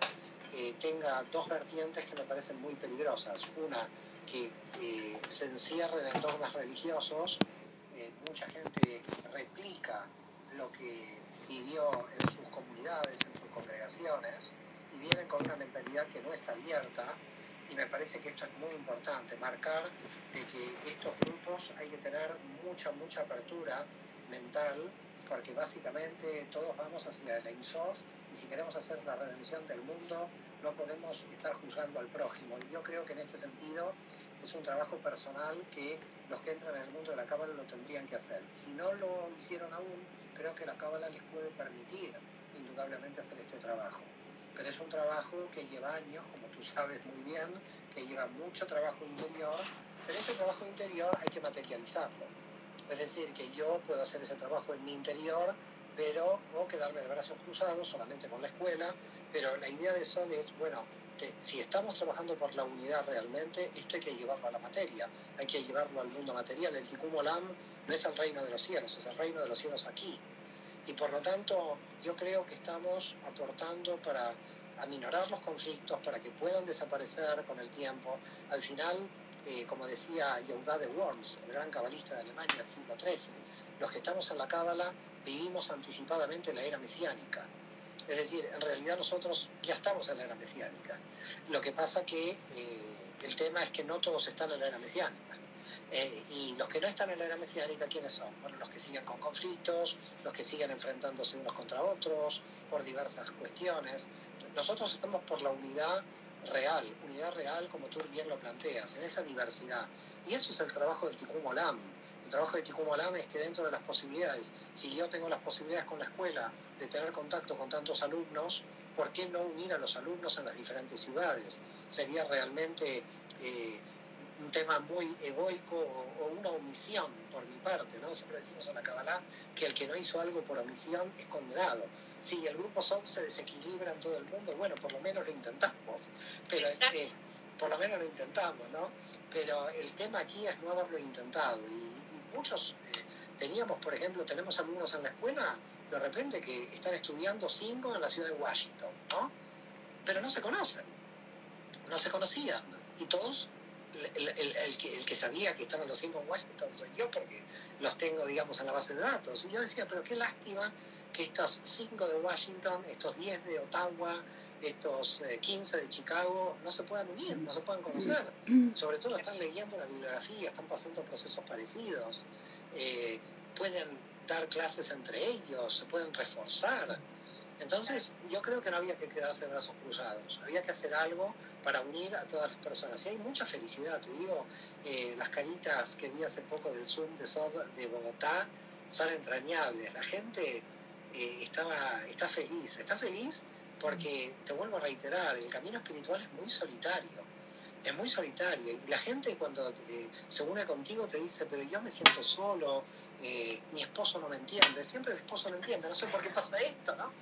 Speaker 2: eh, tenga dos vertientes que me parecen muy peligrosas. Una, que eh, se encierren en dogmas religiosos. Eh, mucha gente replica lo que vivió en sus comunidades, en sus congregaciones, y vienen con una mentalidad que no es abierta y me parece que esto es muy importante, marcar de que estos grupos hay que tener mucha, mucha apertura mental, porque básicamente todos vamos hacia la INSOF y si queremos hacer la redención del mundo no podemos estar juzgando al prójimo. Y yo creo que en este sentido es un trabajo personal que los que entran en el mundo de la cábala lo tendrían que hacer. Si no lo hicieron aún, creo que la cábala les puede permitir indudablemente hacer este trabajo. Pero es un trabajo que lleva años, como tú sabes muy bien, que lleva mucho trabajo interior, pero ese trabajo interior hay que materializarlo. Es decir, que yo puedo hacer ese trabajo en mi interior, pero o quedarme de brazos cruzados solamente con la escuela, pero la idea de eso es, bueno, si estamos trabajando por la unidad realmente, esto hay que llevarlo a la materia, hay que llevarlo al mundo material. El Tikkun Olam no es el reino de los cielos, es el reino de los cielos aquí. Y por lo tanto, yo creo que estamos aportando para aminorar los conflictos, para que puedan desaparecer con el tiempo. Al final, eh, como decía Yehuda de Worms, el gran cabalista de Alemania del siglo XIII, los que estamos en la Cábala vivimos anticipadamente la era mesiánica. Es decir, en realidad nosotros ya estamos en la era mesiánica. Lo que pasa que eh, el tema es que no todos están en la era mesiánica. Eh, y los que no están en la era mesiánica, ¿quiénes son? Bueno, los que siguen con conflictos, los que siguen enfrentándose unos contra otros por diversas cuestiones. Nosotros estamos por la unidad real, unidad real como tú bien lo planteas, en esa diversidad. Y eso es el trabajo del Tikkun Olam trabajo de Tikkun Olam es que dentro de las posibilidades, si yo tengo las posibilidades con la escuela de tener contacto con tantos alumnos, ¿por qué no unir a los alumnos en las diferentes ciudades? Sería realmente eh, un tema muy egoico o, una omisión por mi parte, ¿no? Siempre decimos en la Kabbalah que el que no hizo algo por omisión es condenado. Si el grupo SON se desequilibra en todo el mundo, bueno, por lo menos lo intentamos, pero eh, por lo menos lo intentamos, ¿no? Pero el tema aquí es no haberlo intentado y muchos eh, teníamos, por ejemplo, tenemos alumnos en la escuela, de repente que están estudiando cinco en la ciudad de Washington, ¿no? Pero no se conocen, no se conocían. Y todos, el, el, que, el que sabía que estaban los cinco en Washington soy yo, porque los tengo, digamos, en la base de datos. Y yo decía, pero qué lástima que estos cinco de Washington, estos diez de Ottawa, estos 15 eh, de Chicago no se puedan unir, no se puedan conocer. Sobre todo están leyendo una bibliografía, están pasando procesos parecidos, eh, pueden dar clases entre ellos, se pueden reforzar. Entonces yo creo que no había que quedarse de brazos cruzados, había que hacer algo para unir a todas las personas. Y hay mucha felicidad, te digo, eh, las caritas que vi hace poco del Zoom de, Bogotá son entrañables. La gente estaba, está feliz, está feliz porque, te vuelvo a reiterar, el camino espiritual es muy solitario. Es muy solitario. Y la gente cuando eh, se une contigo te dice, pero yo me siento solo, eh, mi esposo no me entiende. Siempre el esposo no entiende. No sé por qué pasa esto, ¿no?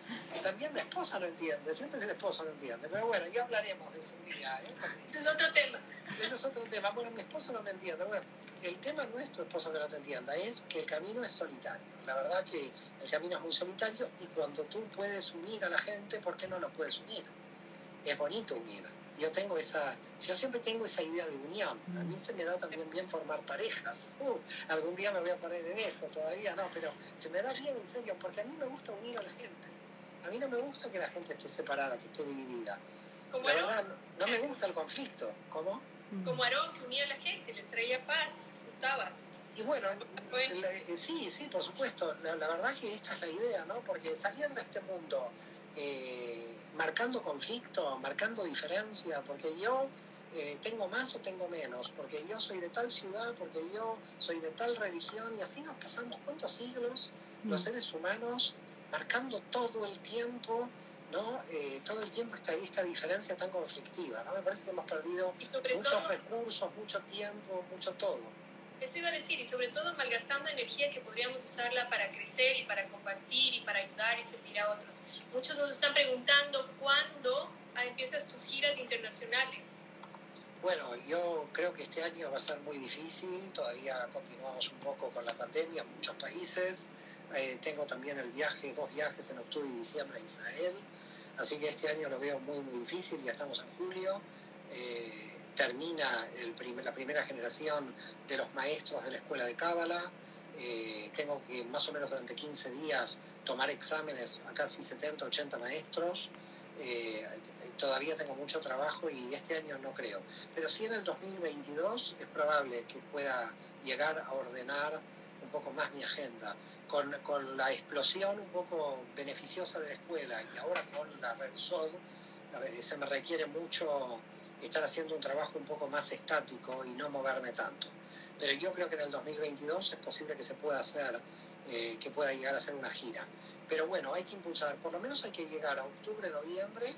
Speaker 2: También mi esposa no entiende. Siempre es el esposo no entiende. Pero bueno, ya hablaremos de eso un día.
Speaker 1: ¿eh? Ese es otro tema.
Speaker 2: Ese es otro tema. Bueno, mi esposo no me entiende. Bueno, el tema no es tu esposo que no te entienda, es que el camino es solitario. La verdad que el camino es muy solitario y cuando tú puedes unir a la gente, ¿por qué no lo puedes unir? Es bonito unir. Yo tengo esa, yo siempre tengo esa idea de unión. A mí se me da también bien formar parejas. Uh, algún día me voy a poner en eso, todavía no, pero se me da bien en serio, porque a mí me gusta unir a la gente. A mí no me gusta que la gente esté separada, que esté dividida. La verdad, no, me gusta el conflicto. ¿Cómo?
Speaker 1: Como Aarón, que unía a la gente, les traía paz, les gustaba.
Speaker 2: Y bueno, eh, sí, sí, por supuesto. La, verdad que esta es la idea, ¿no? Porque salir de este mundo eh, marcando conflicto, marcando diferencia, porque yo eh, tengo más o tengo menos, porque yo soy de tal ciudad, porque yo soy de tal religión, y así nos pasamos cuántos siglos los mm. seres humanos marcando todo el tiempo, ¿no? Eh, todo el tiempo esta, esta diferencia tan conflictiva, ¿no? Me parece que hemos perdido muchos recursos, mucho tiempo, mucho todo.
Speaker 1: Eso iba a decir, y sobre todo malgastando energía que podríamos usarla para crecer y para compartir y para ayudar y servir a otros. Muchos nos están preguntando cuándo empiezas tus giras internacionales.
Speaker 2: Bueno, yo creo que este año va a ser muy difícil, todavía continuamos un poco con la pandemia en muchos países. Eh, tengo también el viaje, dos viajes en octubre y diciembre a Israel, así que este año lo veo muy, muy difícil, ya estamos en julio. Eh, termina el la primera generación de los maestros de la escuela de Cábala. Eh, tengo que más o menos durante 15 días tomar exámenes a casi 70, 80 maestros. Eh, todavía tengo mucho trabajo y este año no creo. Pero sí en el 2022 es probable que pueda llegar a ordenar un poco más mi agenda. Con, con la explosión un poco beneficiosa de la escuela y ahora con la red SOD, se me requiere mucho estar haciendo un trabajo un poco más estático y no moverme tanto. Pero yo creo que en el 2022 es posible que se pueda hacer, eh, que pueda llegar a hacer una gira. Pero bueno, hay que impulsar, por lo menos hay que llegar a octubre, noviembre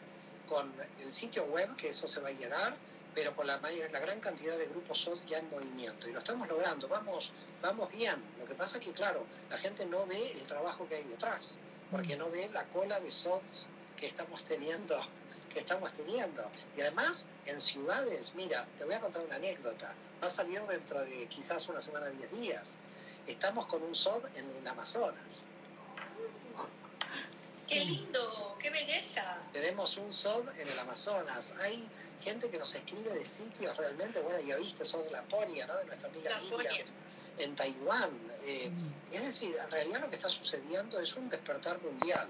Speaker 2: con el sitio web, que eso se va a llegar, pero con la, la gran cantidad de grupos SOD ya en movimiento. Y lo estamos logrando, vamos, vamos bien. Lo que pasa es que, claro, la gente no ve el trabajo que hay detrás, porque no ve la cola de SODs que estamos teniendo que estamos teniendo. Y además, en ciudades, mira, te voy a contar una anécdota. Va a salir dentro de quizás una semana, diez días. Estamos con un SOD en el Amazonas.
Speaker 1: ¡Qué lindo! ¡Qué belleza!
Speaker 2: Tenemos un SOD en el Amazonas. Hay gente que nos escribe de sitios realmente, bueno, ya viste, SOD Laponia, ¿no? De nuestra amiga Miriam, en Taiwán. Eh, es decir, en realidad lo que está sucediendo es un despertar mundial.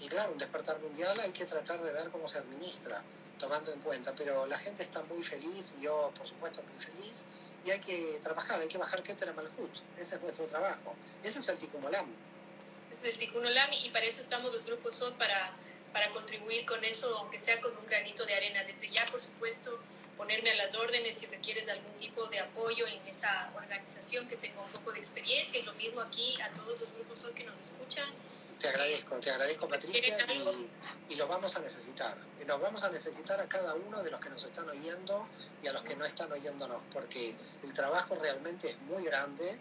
Speaker 2: Y claro, un despertar mundial hay que tratar de ver cómo se administra, tomando en cuenta. Pero la gente está muy feliz, yo por supuesto muy feliz, y hay que trabajar, hay que bajar Keter Malhut. Ese es nuestro trabajo. Ese es el Tikumolam.
Speaker 1: Ese es el Tikumolam y para eso estamos los grupos SOT, para, para contribuir con eso, aunque sea con un granito de arena. Desde ya, por supuesto, ponerme a las órdenes si requieres algún tipo de apoyo en esa organización que tenga un poco de experiencia y lo mismo aquí a todos los grupos SOT que nos escuchan
Speaker 2: te agradezco, te agradezco Patricia y, lo vamos a necesitar. Y nos vamos a necesitar a cada uno de los que nos están oyendo y a los que no están oyéndonos, porque el trabajo realmente es muy grande.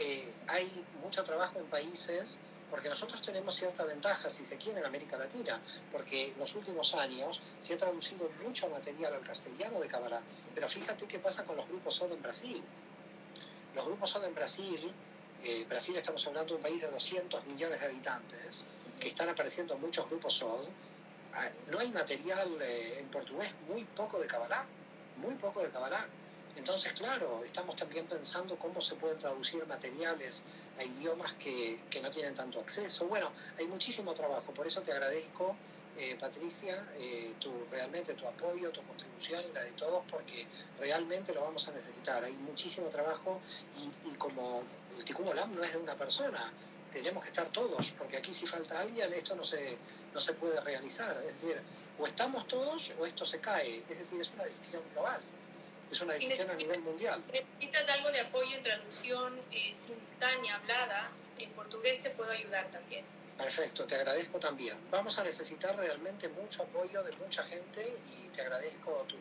Speaker 2: Eh, hay mucho trabajo en países, porque nosotros tenemos cierta ventaja, si se quiere, en América Latina, porque en los últimos años se ha traducido mucho material al castellano de Cámara. Pero fíjate qué pasa con los grupos SOD en Brasil. Los grupos SOD en Brasil eh, Brasil estamos hablando de un país de 200 millones de habitantes, que están apareciendo muchos grupos SOD. Ah, no hay material eh, en portugués, muy poco de Kabbalah, muy poco de Kabbalah. Entonces, claro, estamos también pensando cómo se pueden traducir materiales a idiomas que, que no tienen tanto acceso. Bueno, hay muchísimo trabajo, por eso te agradezco eh, Patricia, eh, tu, realmente tu apoyo, tu contribución y la de todos, porque realmente lo vamos a necesitar. Hay muchísimo trabajo y, y como el Tikkun Olam no es de una persona, tenemos que estar todos, porque aquí si falta alguien esto no se, no se puede realizar. Es decir, o estamos todos o esto se cae. Es decir, es una decisión global. Es una decisión a nivel mundial.
Speaker 1: Necesitas algo de apoyo en traducción eh, simultánea, hablada, en portugués te puedo ayudar también.
Speaker 2: Perfecto, te agradezco también. Vamos a necesitar realmente mucho apoyo de mucha gente y te agradezco tu,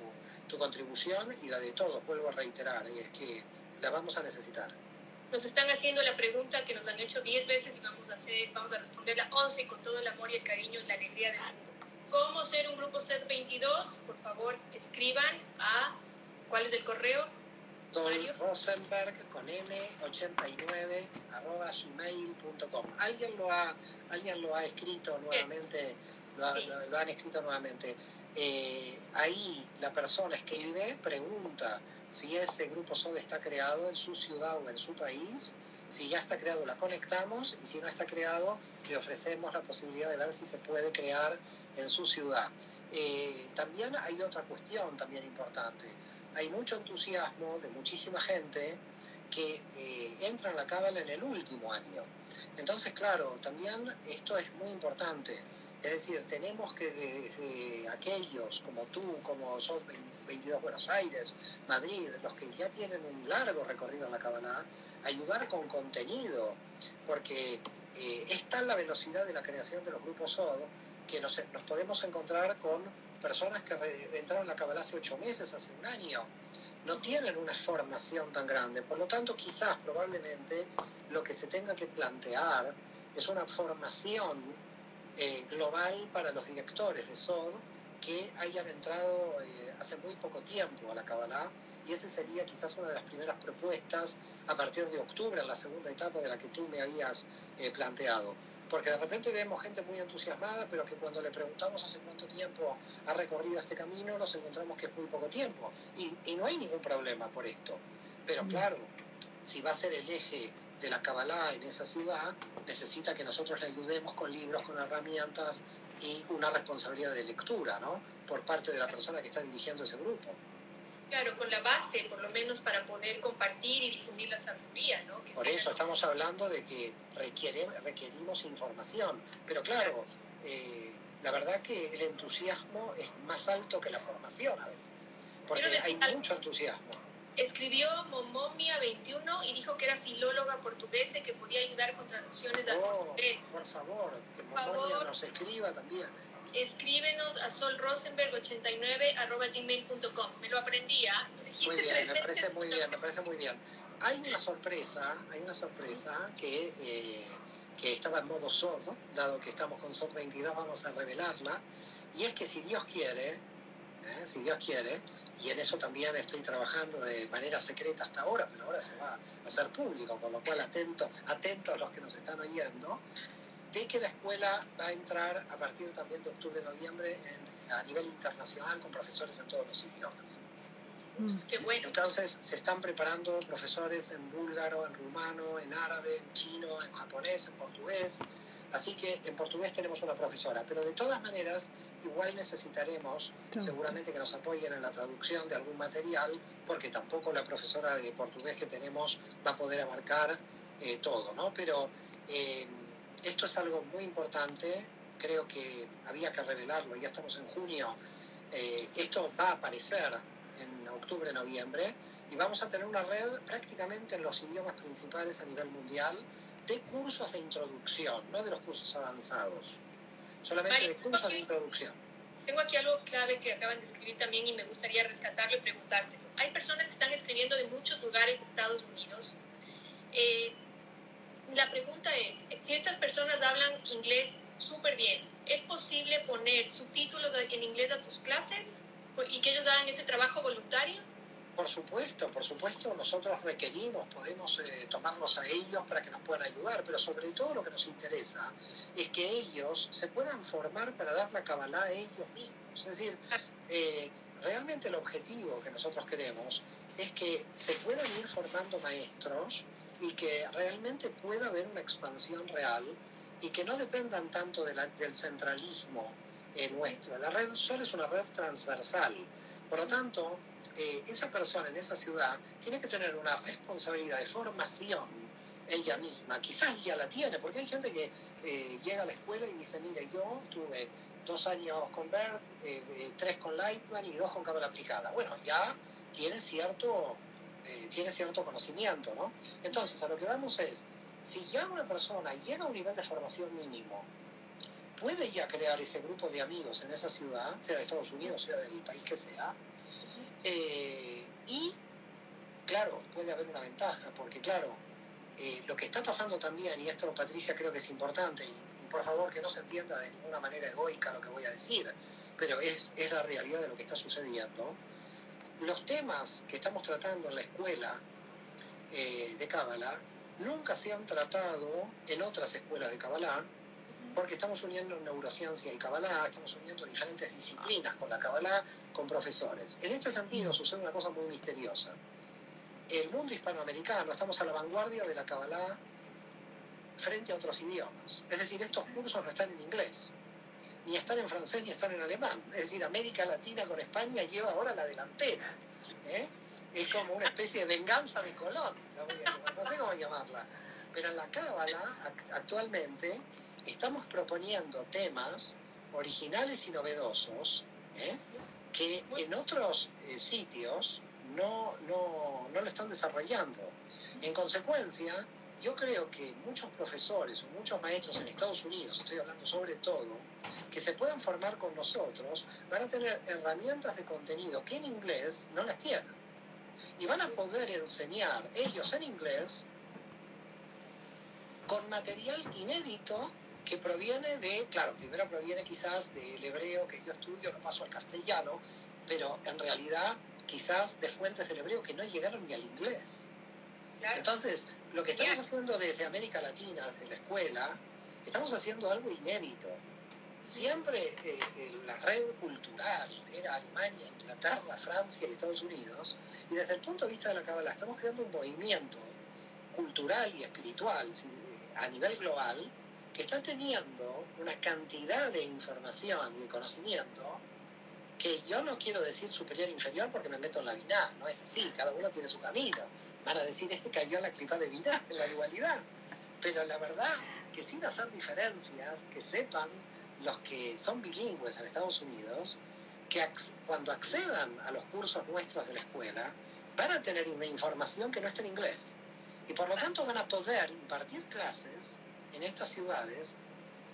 Speaker 2: tu contribución y la de todos, vuelvo a reiterar, y es que la vamos a necesitar.
Speaker 1: Nos están haciendo la pregunta que nos han hecho 10 veces y vamos a, hacer, vamos a responderla 11 con todo el amor y el cariño y la alegría del mundo. ¿Cómo ser un grupo set 22? Por favor, escriban a... ¿Cuál es el correo?
Speaker 2: Rosenberg con m89 arroba gmail.com. Alguien lo ha, alguien lo ha escrito nuevamente, lo, han escrito nuevamente. Eh, ahí la persona escribe, pregunta si ese grupo SOD está creado en su ciudad o en su país. Si ya está creado, la conectamos y si no está creado, le ofrecemos la posibilidad de ver si se puede crear en su ciudad. Eh, también hay otra cuestión también importante hay mucho entusiasmo de muchísima gente que eh, entra en la cábala en el último año. Entonces, claro, también esto es muy importante. Es decir, tenemos que desde aquellos como tú, como 22 Buenos Aires, Madrid, los que ya tienen un largo recorrido en la cábala, ayudar con contenido, porque eh, es tal la velocidad de la creación de los grupos SOD que nos, nos podemos encontrar con personas que entraron a la Kabbalah hace ocho meses, hace un año. No tienen una formación tan grande. Por lo tanto, quizás, probablemente, lo que se tenga que plantear es una formación eh, global para los directores de SOD que hayan entrado eh, hace muy poco tiempo a la Kabbalah y esa sería quizás una de las primeras propuestas a partir de octubre, en la segunda etapa de la que tú me habías eh, planteado. Porque de repente vemos gente muy entusiasmada, pero que cuando le preguntamos hace cuánto tiempo ha recorrido este camino, nos encontramos que es muy poco tiempo. Y, y no hay ningún problema por esto. Pero claro, si va a ser el eje de la Kabbalah en esa ciudad, necesita que nosotros le ayudemos con libros, con herramientas y una responsabilidad de lectura, ¿no? Por parte de la persona que está dirigiendo ese grupo.
Speaker 1: Claro, con la base, por lo menos para poder compartir y difundir la sabiduría, ¿no?
Speaker 2: por eso estamos hablando de que requiere, requerimos información, pero claro, eh, la verdad que el entusiasmo es más alto que la formación a veces, porque hay mucho entusiasmo.
Speaker 1: Escribió Momomia 21 y didijo que era filóloga portuguesa y que podía ayudar con traducciones al
Speaker 2: oh, portugués. Por favor, que Momomia nos escriba también
Speaker 1: escríbenos a solrosenberg89 gmail.com. Me lo aprendí, ¿ah?
Speaker 2: Muy bien, me parece muy bien, me parece muy bien. Hay una sorpresa, hay una sorpresa que, eh, que estaba en modo SOD, dado que estamos con SOD 22, vamos a revelarla. Y es que si Dios quiere, ¿eh? si Dios quiere, y en eso también estoy trabajando de manera secreta hasta ahora, pero ahora se va a hacer público, con lo cual atento, atentos los que nos están oyendo de que la escuela va a entrar a partir también de octubre-noviembre a nivel internacional con profesores en todos los idiomas.
Speaker 1: Mm. Qué bueno.
Speaker 2: Entonces se están preparando profesores en búlgaro, en rumano, en árabe, en chino, en japonés, en portugués. Así que en portugués tenemos una profesora, pero de todas maneras igual necesitaremos seguramente que nos apoyen en la traducción de algún material, porque tampoco la profesora de portugués que tenemos va a poder abarcar eh, todo, ¿no? Pero eh, esto es algo muy importante, creo que había que revelarlo, ya estamos en junio, eh, esto va a aparecer en octubre, noviembre, y vamos a tener una red prácticamente en los idiomas principales a nivel mundial de cursos de introducción, no de los cursos avanzados, solamente de cursos de introducción.
Speaker 1: Tengo aquí algo clave que acaban de escribir también y me gustaría rescatarlo y preguntarte. Hay personas que están escribiendo de muchos lugares de Estados Unidos. Eh, la pregunta es, si estas personas hablan inglés súper bien, ¿es posible poner subtítulos en inglés a tus clases y que ellos hagan ese trabajo voluntario?
Speaker 2: Por supuesto, por supuesto, nosotros requerimos, podemos eh, tomarlos a ellos para que nos puedan ayudar, pero sobre todo lo que nos interesa es que ellos se puedan formar para dar la cabalá a ellos mismos. Es decir, eh, realmente el objetivo que nosotros queremos es que se puedan ir formando maestros y que realmente pueda haber una expansión real y que no dependan tanto de del centralismo eh, nuestro. La red Sol es una red transversal. Por lo tanto, eh, esa persona en esa ciudad tiene que tener una responsabilidad de formación ella misma. Quizás ya la tiene, porque hay gente que eh, llega a la escuela y dice, mire, yo tuve dos años con BERT, tres con Lightman y dos con cámara aplicada. Bueno, ya tiene cierto eh, tiene cierto conocimiento, ¿no? Entonces, a lo que vamos es, si ya una persona llega a un nivel de formación mínimo, puede ya crear ese grupo de amigos en esa ciudad, sea de Estados Unidos, sea del país que sea, eh, y, claro, puede haber una ventaja, porque, claro, eh, lo que está pasando también, y esto, Patricia, creo que es importante, y, por favor que no se entienda de ninguna manera egoica lo que voy a decir, pero es, es la realidad de lo que está sucediendo, los temas que estamos tratando en la escuela eh, de Cábala nunca se han tratado en otras escuelas de Kabbalah, porque estamos uniendo neurociencia y Kabbalah, estamos uniendo diferentes disciplinas con la Kabbalah, con profesores. En este sentido sucede una cosa muy misteriosa. El mundo hispanoamericano, estamos a la vanguardia de la Kabbalah frente a otros idiomas. Es decir, estos cursos no están en inglés ni están en francés ni están en alemán. Es decir, América Latina con España lleva ahora la delantera. ¿eh? Es como una especie de venganza de Colón, no sé cómo llamarla. Pero en la Cábala, actualmente, estamos proponiendo temas originales y novedosos ¿eh? Que en otros eh, sitios no, no, no lo están desarrollando. En consecuencia, yo creo que muchos profesores o muchos maestros en Estados Unidos, estoy hablando sobre todo, que se puedan formar con nosotros, van a tener herramientas de contenido que en inglés no las tienen. Y van a poder enseñar ellos en inglés con material inédito que proviene de, claro, primero proviene quizás del hebreo que yo estudio, lo paso al castellano, pero en realidad quizás de fuentes del hebreo que no llegaron ni al inglés. Entonces, lo que estamos haciendo desde América Latina, desde la escuela, estamos haciendo algo inédito. Siempre eh, eh, la red cultural era Alemania, Inglaterra, Francia y Estados Unidos, y desde el punto de vista de la Kabbalah estamos creando un movimiento cultural y espiritual a nivel global que está teniendo una cantidad de información y de conocimiento que yo no quiero decir superior inferior porque me meto en la biná, no es así, cada uno tiene su camino. Van a decir, este cayó en la clipa de biná, en la dualidad. Pero la verdad que sin hacer diferencias, que sepan los que son bilingües en Estados Unidos, que cuando accedan a los cursos nuestros de la escuela, van a tener una información que no está en inglés. Y por lo tanto van a poder impartir clases en estas ciudades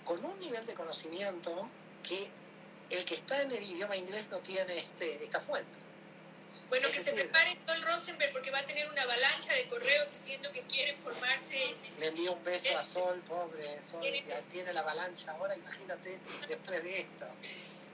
Speaker 2: con un nivel de conocimiento que el que está en el idioma inglés no tiene este, esta fuente.
Speaker 1: Bueno, que se prepare Sol Rosenberg porque va a tener una avalancha de correos diciendo que quiere formarse.
Speaker 2: Le envío un beso a Sol, pobre Sol, ya tiene la avalancha ahora, imagínate después de esto.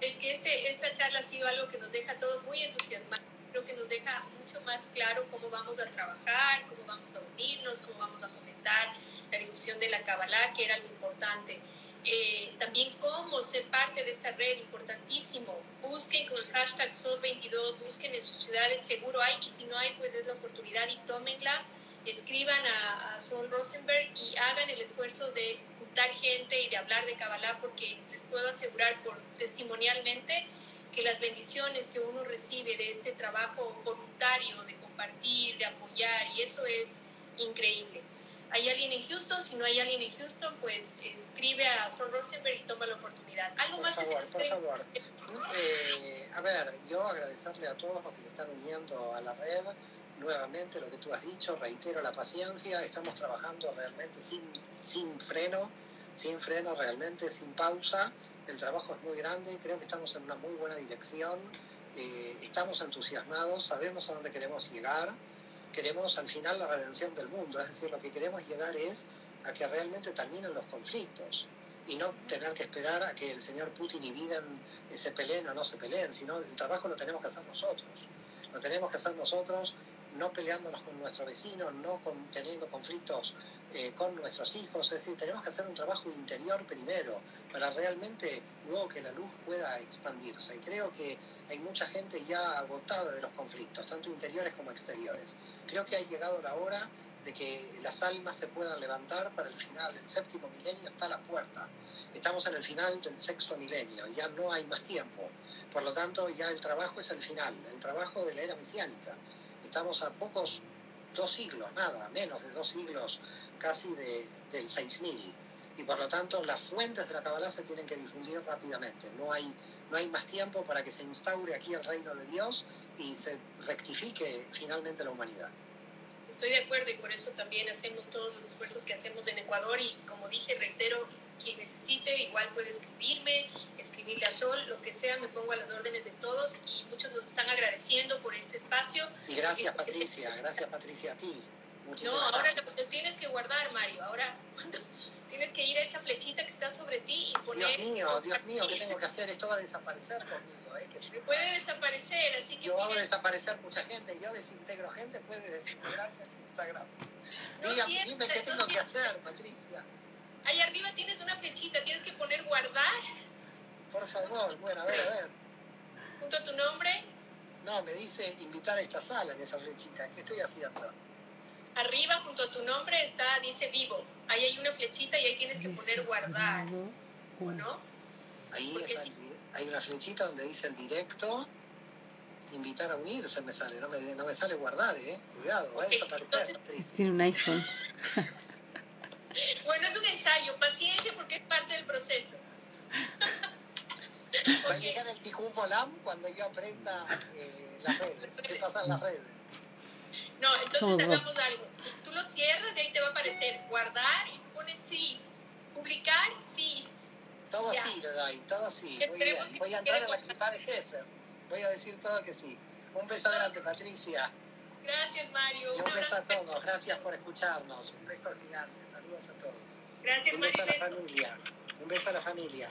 Speaker 1: Es que este, esta charla ha sido algo que nos deja a todos muy entusiasmados, creo que nos deja mucho más claro cómo vamos a trabajar, cómo vamos a unirnos, cómo vamos a fomentar la difusión de la Kabbalah, que era lo importante. Eh, también cómo ser parte de esta red, importantísimo. Busquen con el hashtag SOD22, busquen en sus ciudades, seguro hay, y si no hay, pues es la oportunidad y tómenla. Escriban a, a Rosenberg y hagan el esfuerzo de juntar gente y de hablar de Kabbalah, porque les puedo asegurar por testimonialmente que las bendiciones que uno recibe de este trabajo voluntario, de compartir, de apoyar, y eso es increíble. Hay alguien en Houston, si no hay alguien en Houston, pues escribe a Sol Rosenberg y toma la oportunidad. Algo más
Speaker 2: favor,
Speaker 1: que
Speaker 2: se Por favor, eh, a ver, yo agradecerle a todos los que se están uniendo a la red. Nuevamente lo que tú has dicho, reitero la paciencia, estamos trabajando realmente sin, sin freno, sin freno realmente, sin pausa. El trabajo es muy grande, creo que estamos en una muy buena dirección, eh, estamos entusiasmados, sabemos a dónde queremos llegar queremos al final la redención del mundo, es decir, lo que queremos llegar es a que realmente terminen los conflictos y no tener que esperar a que el señor Putin y Biden se peleen o no se peleen, sino el trabajo lo tenemos que hacer nosotros. Lo tenemos que hacer nosotros no peleándonos con nuestro vecino, no teniendo conflictos eh, con nuestros hijos, es decir, tenemos que hacer un trabajo interior primero para realmente luego que la luz pueda expandirse. Y creo que hay mucha gente ya agotada de los conflictos, tanto interiores como exteriores. Creo que ha llegado la hora de que las almas se puedan levantar para el final. El séptimo milenio está a la puerta. Estamos en el final del sexto milenio, ya no hay más tiempo. Por lo tanto, ya el trabajo es el final, el trabajo de la era mesiánica. Estamos a pocos, dos siglos, nada, menos de dos siglos casi de, del 6000. Y por lo tanto, las fuentes de la Kabbalah se tienen que difundir rápidamente. No hay no hay más tiempo para que se instaure aquí el reino de Dios y se rectifique finalmente la humanidad.
Speaker 1: Estoy de acuerdo y por eso también hacemos todos los esfuerzos que hacemos en Ecuador y como dije, reitero, quien necesite igual puede escribirme, escribirle a Sol, lo que sea, me pongo a las órdenes de todos y muchos nos están agradeciendo por este espacio.
Speaker 2: Y gracias Patricia, gracias Patricia a ti.
Speaker 1: no, ahora lo, tienes que guardar, Mario. Ahora, tienes que ir a esa flechita que está sobre ti y poner...
Speaker 2: Dios mío, Dios mío, ¿qué tengo que hacer? Esto va a desaparecer conmigo, ¿eh? Que
Speaker 1: Puede desaparecer, así que...
Speaker 2: Yo hago desaparecer mucha gente, yo desintegro gente, puede desintegrarse en Instagram. dime qué tengo que hacer, Patricia.
Speaker 1: Ahí arriba tienes una flechita, tienes que poner guardar.
Speaker 2: Por favor, bueno, a ver, a ver.
Speaker 1: ¿Junto a tu nombre?
Speaker 2: No, me dice invitar a esta sala en esa flechita. ¿Qué estoy haciendo?
Speaker 1: Arriba, junto a tu nombre, está, dice vivo. Ahí hay una flechita y ahí tienes que poner guardar. ¿O no?
Speaker 2: Ahí hay una flechita donde dice el directo. Invitar a unirse me sale, no me, no me sale guardar, ¿eh? Cuidado, va a desaparecer.
Speaker 3: tiene un iPhone.
Speaker 1: bueno, es un ensayo, paciencia porque es parte del proceso.
Speaker 2: Va a llegar el Tikkun Molam cuando yo aprenda eh, las redes. ¿Qué pasa en las redes?
Speaker 1: No, entonces hagamos algo. Tú los cierras y ahí te va a aparecer guardar y tú pones sí, publicar sí.
Speaker 2: Todo
Speaker 1: Ya.
Speaker 2: sí le doy, todo sí. Muy bien. Voy a entrar en la clipa de Gesser. Voy a decir todo que sí. Un beso grande, Patricia.
Speaker 1: Gracias, Mario.
Speaker 2: Y un beso a todos. Gracias por escucharnos. Un beso gigante. Saludos a todos.
Speaker 1: Gracias,
Speaker 2: Un beso a la familia. Un beso a la familia.